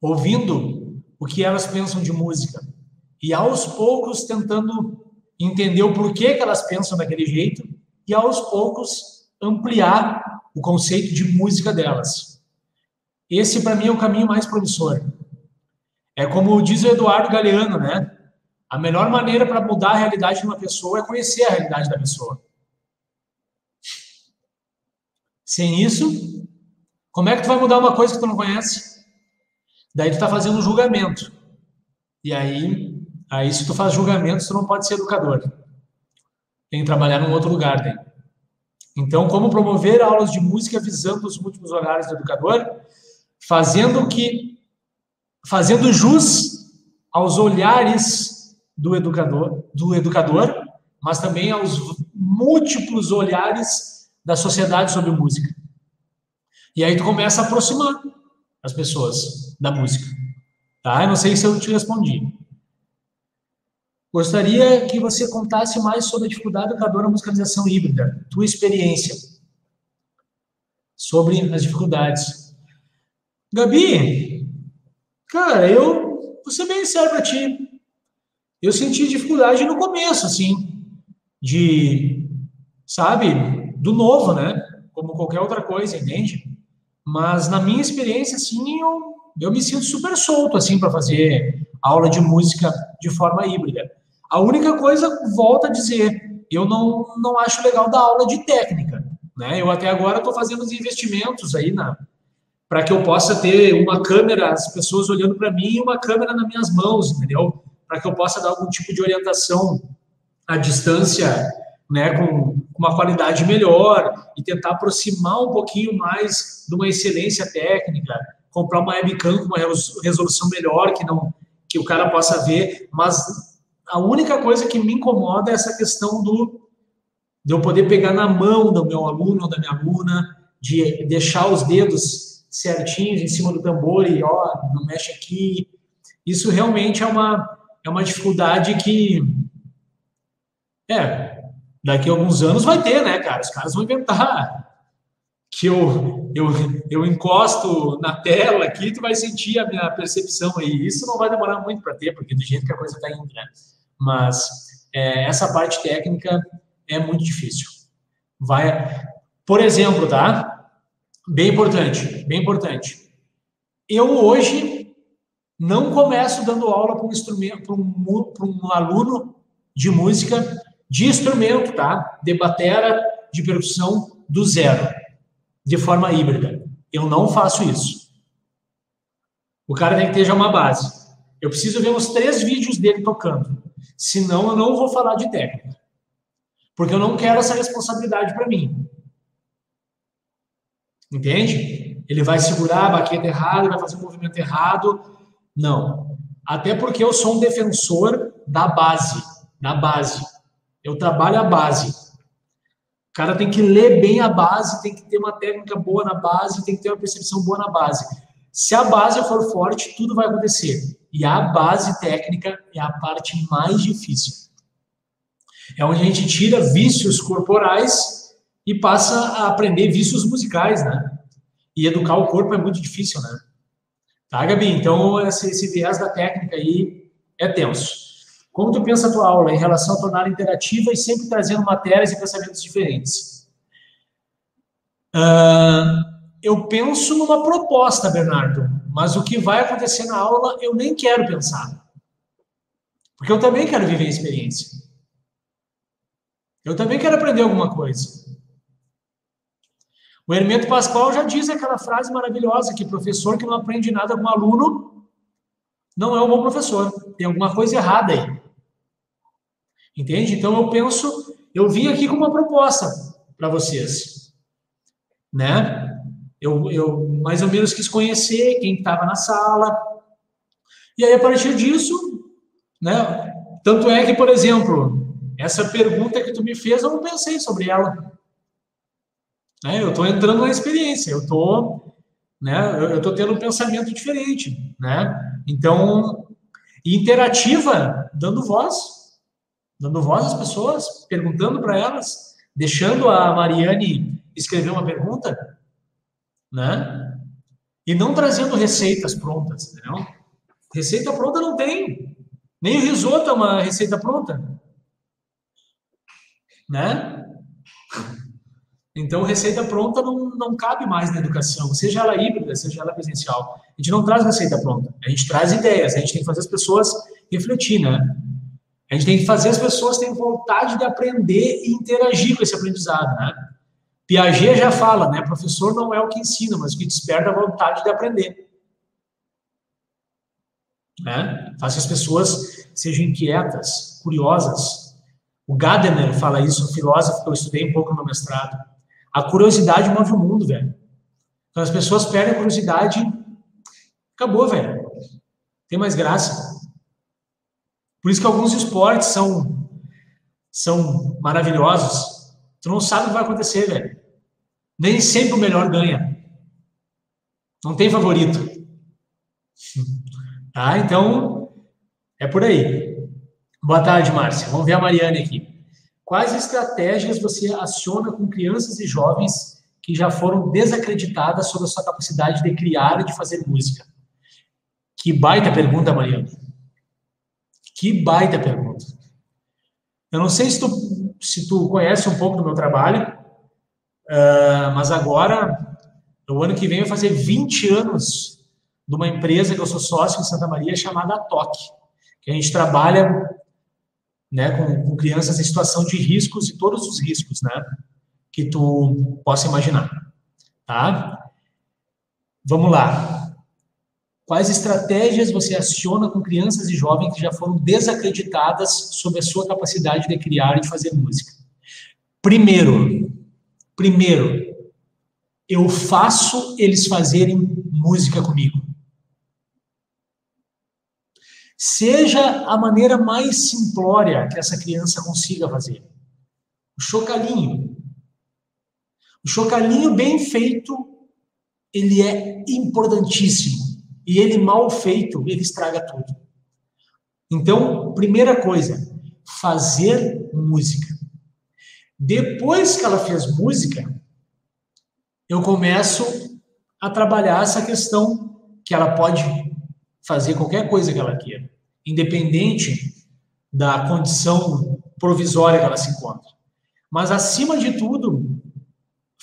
Ouvindo o que elas pensam de música. E aos poucos tentando entender o porquê que elas pensam daquele jeito e aos poucos ampliar o conceito de música delas. Esse, para mim, é o caminho mais promissor. É como diz o Eduardo Galeano, né? A melhor maneira para mudar a realidade de uma pessoa é conhecer a realidade da pessoa. Sem isso, como é que tu vai mudar uma coisa que tu não conhece? Daí tu está fazendo um julgamento. E aí, aí se tu faz julgamento, tu não pode ser educador. Tem que trabalhar num outro lugar daí. Então, como promover aulas de música visando os múltiplos horários do educador? Fazendo que fazendo jus aos olhares do educador, do educador, mas também aos múltiplos olhares da sociedade sobre música. E aí tu começa a aproximar as pessoas da música. Tá? Eu não sei se eu te respondi. Gostaria que você contasse mais sobre a dificuldade educadora na musicalização híbrida, tua experiência sobre as dificuldades. Gabi, Cara, eu vou ser bem sério pra ti. Eu senti dificuldade no começo, assim, de, sabe, do novo, né? Como qualquer outra coisa, entende? Mas na minha experiência, assim, eu, eu me sinto super solto, assim, para fazer aula de música de forma híbrida. A única coisa, volto a dizer, eu não, não acho legal dar aula de técnica, né? Eu até agora estou fazendo os investimentos aí na, para que eu possa ter uma câmera, as pessoas olhando para mim e uma câmera nas minhas mãos, entendeu? Para que eu possa dar algum tipo de orientação à distância, né, com uma qualidade melhor e tentar aproximar um pouquinho mais de uma excelência técnica, comprar uma webcam com uma resolução melhor que não que o cara possa ver, mas a única coisa que me incomoda é essa questão do de eu poder pegar na mão do meu aluno ou da minha aluna, de deixar os dedos certinhos em cima do tambor e ó, não mexe aqui. Isso realmente é uma, é uma dificuldade que é, daqui a alguns anos vai ter, né, cara? Os caras vão inventar que eu, eu, eu encosto na tela aqui, tu vai sentir a minha percepção aí. Isso não vai demorar muito para ter, porque do jeito que a coisa está indo, né? Mas é, essa parte técnica é muito difícil. Vai, por exemplo, tá? Bem importante, bem importante. Eu hoje não começo dando aula para um instrumento, para um, um aluno de música de instrumento, tá? De batera de percussão do zero, de forma híbrida. Eu não faço isso. O cara tem que ter já uma base. Eu preciso ver uns três vídeos dele tocando. Senão eu não vou falar de técnica. Porque eu não quero essa responsabilidade para mim. Entende? Ele vai segurar a baqueta errada, vai fazer um movimento errado. Não. Até porque eu sou um defensor da base. Da base. Eu trabalho a base. O cara tem que ler bem a base, tem que ter uma técnica boa na base, tem que ter uma percepção boa na base. Se a base for forte, tudo vai acontecer. E a base técnica é a parte mais difícil. É onde a gente tira vícios corporais e passa a aprender vícios musicais, né? E educar o corpo é muito difícil, né? Tá, Gabi? Então, esse, esse viés da técnica aí é tenso. Como tu pensa a tua aula em relação a tornar interativa e sempre trazendo matérias e pensamentos diferentes? Uh, eu penso numa proposta, Bernardo, mas o que vai acontecer na aula eu nem quero pensar. Porque eu também quero viver a experiência. Eu também quero aprender alguma coisa. O Hermeto Pascoal já diz aquela frase maravilhosa que professor que não aprende nada com aluno não é um bom professor. Tem alguma coisa errada aí. Entende? Então eu penso, eu vim aqui com uma proposta para vocês, né? Eu, eu mais ou menos quis conhecer quem estava na sala. E aí, a partir disso, né? Tanto é que, por exemplo, essa pergunta que tu me fez, eu não pensei sobre ela. Né? Eu estou entrando na experiência, eu estou né? Eu estou tendo um pensamento diferente, né? Então, interativa, dando voz, dando voz às pessoas, perguntando para elas, deixando a Mariane escrever uma pergunta, né? E não trazendo receitas prontas, entendeu? Receita pronta não tem. Nem o risoto é uma receita pronta. Né? Então, receita pronta não, não cabe mais na educação, seja ela híbrida, seja ela presencial. A gente não traz receita pronta, a gente traz ideias, a gente tem que fazer as pessoas refletir, né? A gente tem que fazer as pessoas terem vontade de aprender e interagir com esse aprendizado, né? Piaget já fala, né? Professor não é o que ensina, mas o que desperta a vontade de aprender. Né? Faz que as pessoas sejam inquietas, curiosas. O Gadamer fala isso, um filósofo que eu estudei um pouco no mestrado. A curiosidade move o mundo, velho. Quando as pessoas perdem a curiosidade, acabou, velho. Tem mais graça. Por isso que alguns esportes são, são maravilhosos. Tu não sabe o que vai acontecer, velho. Nem sempre o melhor ganha. Não tem favorito. Tá? Então, é por aí. Boa tarde, Márcia. Vamos ver a Mariane aqui. Quais estratégias você aciona com crianças e jovens que já foram desacreditadas sobre a sua capacidade de criar e de fazer música? Que baita pergunta, Mariane. Que baita pergunta. Eu não sei se tu, se tu conhece um pouco do meu trabalho, Uh, mas agora, no ano que vem, vai fazer 20 anos de uma empresa que eu sou sócio em Santa Maria chamada Toque, que a gente trabalha né, com, com, crianças em situação de riscos e todos os riscos, né, que tu possa imaginar, tá? Vamos lá. Quais estratégias você aciona com crianças e jovens que já foram desacreditadas sobre a sua capacidade de criar e de fazer música? Primeiro, Primeiro, eu faço eles fazerem música comigo. Seja a maneira mais simplória que essa criança consiga fazer. O chocalhinho. O chocalhinho bem feito, ele é importantíssimo. E ele mal feito, ele estraga tudo. Então, primeira coisa, fazer música. Depois que ela fez música, eu começo a trabalhar essa questão que ela pode fazer qualquer coisa que ela queira, independente da condição provisória que ela se encontra. Mas acima de tudo,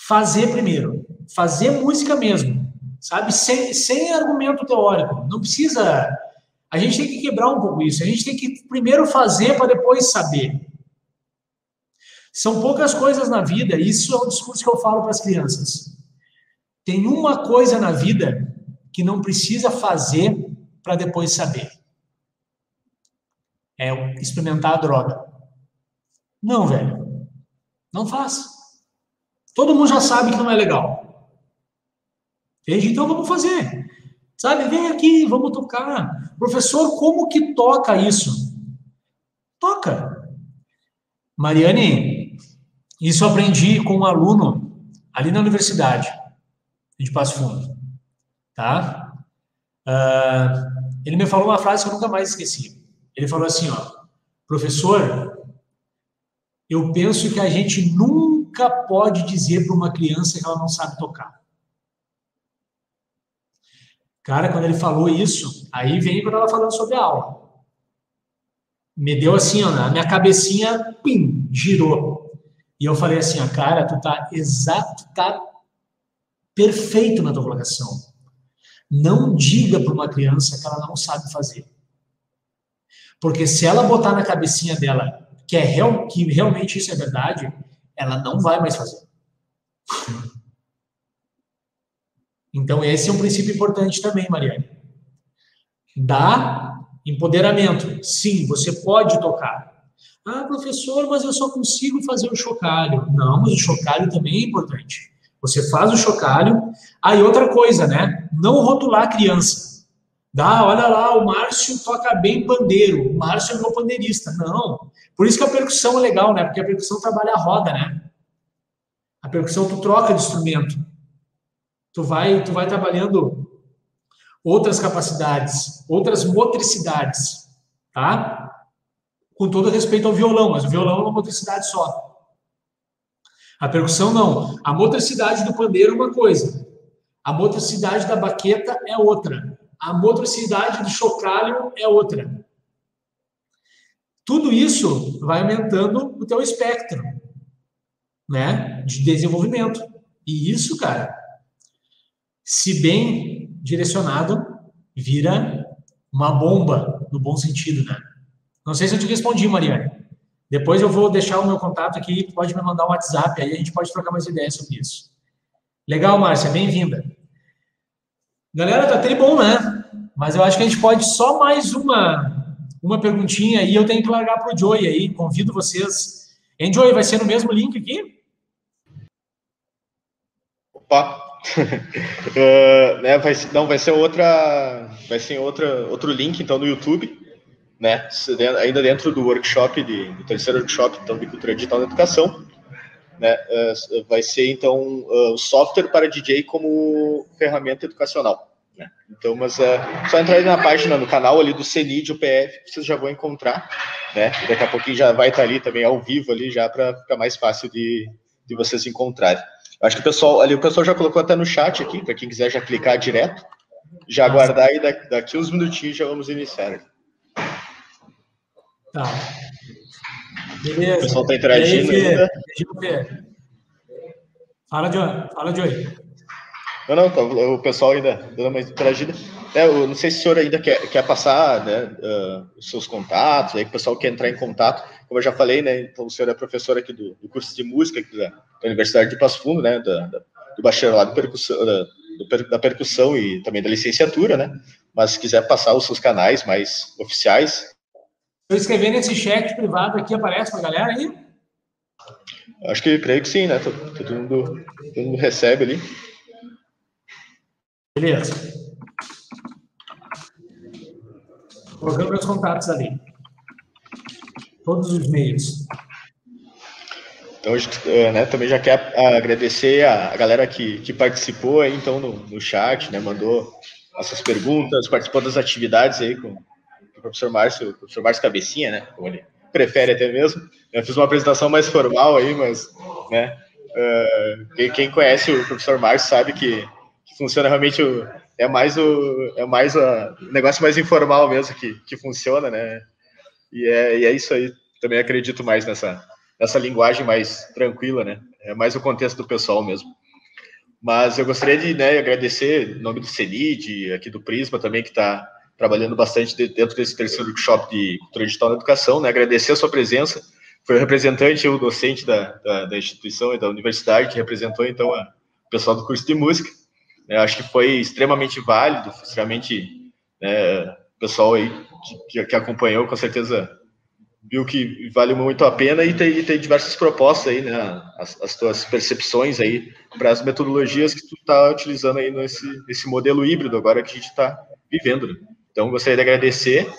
fazer primeiro, fazer música mesmo, sabe? Sem, sem argumento teórico. Não precisa. A gente tem que quebrar um pouco isso. A gente tem que primeiro fazer para depois saber. São poucas coisas na vida, isso é o discurso que eu falo para as crianças. Tem uma coisa na vida que não precisa fazer para depois saber. É experimentar a droga. Não, velho. Não faça. Todo mundo já sabe que não é legal. Entende? Então vamos fazer. Sabe, vem aqui, vamos tocar. Professor, como que toca isso? Toca. Mariane, isso eu aprendi com um aluno ali na universidade de Passo Fundo. Tá? Uh, ele me falou uma frase que eu nunca mais esqueci. Ele falou assim, ó, professor, eu penso que a gente nunca pode dizer para uma criança que ela não sabe tocar. Cara, quando ele falou isso, aí vem quando ela falando sobre a aula. Me deu assim, ó, a minha cabecinha, pim, girou. E eu falei assim, ó, cara, tu tá exato, tá perfeito na tua colocação. Não diga para uma criança que ela não sabe fazer. Porque se ela botar na cabecinha dela que, é real, que realmente isso é verdade, ela não vai mais fazer. Então, esse é um princípio importante também, Mariane. Dá empoderamento. Sim, você pode tocar. Ah, professor, mas eu só consigo fazer o chocalho. Não, mas o chocalho também é importante. Você faz o chocalho. Aí, ah, outra coisa, né? Não rotular a criança. Dá, olha lá, o Márcio toca bem pandeiro. O Márcio é meu pandeirista. Não. Por isso que a percussão é legal, né? Porque a percussão trabalha a roda, né? A percussão tu troca de instrumento. Tu vai, tu vai trabalhando outras capacidades, outras motricidades, tá? Com todo respeito ao violão, mas o violão é uma motricidade só. A percussão não. A motricidade do pandeiro é uma coisa. A motricidade da baqueta é outra. A motricidade do chocalho é outra. Tudo isso vai aumentando o teu espectro, né, de desenvolvimento. E isso, cara, se bem direcionado, vira uma bomba no bom sentido, né? Não sei se eu te respondi, Mariane. Depois eu vou deixar o meu contato aqui, pode me mandar um WhatsApp, aí a gente pode trocar mais ideias sobre isso. Legal, Márcia, bem-vinda. Galera, tá até bom, né? Mas eu acho que a gente pode só mais uma uma perguntinha e eu tenho que largar para o Joey aí. Convido vocês. Hein, Joey, vai ser no mesmo link aqui? Opa! uh, né, vai, não, vai ser outra. Vai ser outra, outro link, então, no YouTube. Né, ainda dentro do workshop, de, do terceiro workshop então, de cultura digital na educação. Né, uh, vai ser, então, uh, o software para DJ como ferramenta educacional. Né? Então, mas é só entrar aí na página, no canal ali do CENID, o PF, vocês já vão encontrar, né? E daqui a pouquinho já vai estar ali também ao vivo ali, já para ficar mais fácil de, de vocês encontrarem. Acho que o pessoal ali, o pessoal já colocou até no chat aqui, para quem quiser já clicar direto, já aguardar aí daqui, daqui uns minutinhos já vamos iniciar. Tá. Beleza. O pessoal está interagindo aí, ainda. Fala, Joey. Fala. Não, não, tá, o pessoal ainda dando uma interagida. É, eu não sei se o senhor ainda quer, quer passar né, uh, os seus contatos, aí o pessoal quer entrar em contato. Como eu já falei, né, então o senhor é professor aqui do, do curso de música da, da, Universidade de Passo Fundo, né, da, da, do bacharelado percussão, da, do, da percussão e também da licenciatura, né, mas se quiser passar os seus canais mais oficiais. Eu escrever nesse chat privado aqui, aparece para a galera aí? Acho que creio que sim, né, todo, todo, mundo, todo mundo recebe ali. Beleza. Colocando meus contatos ali. Todos os meios. Então, né, também já quer agradecer a, galera que, que participou aí, então, no, no chat, né, mandou as suas perguntas, participou das atividades aí com, professor Márcio, o professor Márcio Cabecinha, né, como ele prefere até mesmo. Eu fiz uma apresentação mais formal aí, mas, né, uh, quem, conhece o professor Márcio sabe que funciona realmente o, é mais o é mais o negócio mais informal mesmo que, que funciona, né? E é, e é isso aí. Também acredito mais nessa nessa linguagem mais tranquila, né? É mais o contexto do pessoal mesmo. Mas eu gostaria de né, agradecer em nome do CENID, aqui do Prisma também, que está trabalhando bastante dentro desse terceiro workshop de cultura digital na educação, né? Agradecer a sua presença, foi o representante, o docente da, da, da, instituição e da universidade, que representou, então, a, o pessoal do curso de música. Eu acho que foi extremamente válido, extremamente, né, o pessoal aí que, que acompanhou, com certeza viu que vale muito a pena e tem, tem diversas propostas aí, né, as, as tuas percepções aí para as metodologias que tu está utilizando aí nesse, nesse modelo híbrido agora que a gente está vivendo. Né? Então, gostaria de agradecer.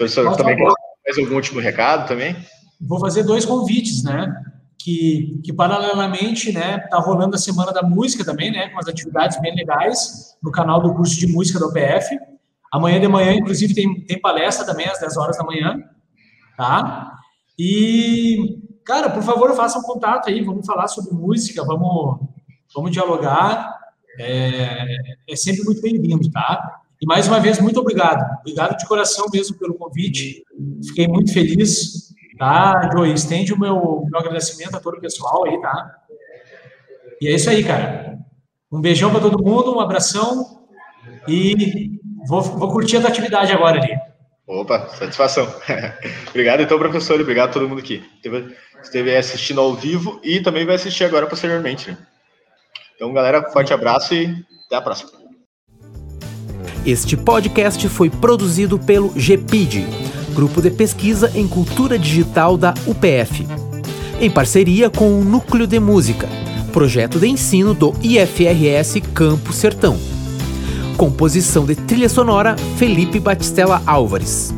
O senhor também quer mais algum último recado também? Vou fazer dois convites, né? Que, que paralelamente, né, tá rolando a Semana da Música também, né, com as atividades bem legais no canal do curso de música da UPF. Amanhã de manhã, inclusive, tem, tem palestra também às 10 horas da manhã, tá? E, cara, por favor, façam um contato aí, vamos falar sobre música, vamos, vamos dialogar. É, é sempre muito bem-vindo, tá? E mais uma vez, muito obrigado. Obrigado de coração mesmo pelo convite. Fiquei muito feliz, tá, Joey? Estende o meu, meu agradecimento a todo o pessoal aí, tá? E é isso aí, cara. Um beijão para todo mundo, um abração e vou, vou curtir a atividade agora ali. Opa, satisfação. obrigado, então, professor, obrigado a todo mundo que esteve, esteve assistindo ao vivo e também vai assistir agora posteriormente. Né? Então, galera, forte abraço e até a próxima. Este podcast foi produzido pelo GPID, Grupo de Pesquisa em Cultura Digital da UPF, em parceria com o Núcleo de Música, projeto de ensino do IFRS Campo Sertão. Composição de trilha sonora Felipe Batistella Álvares.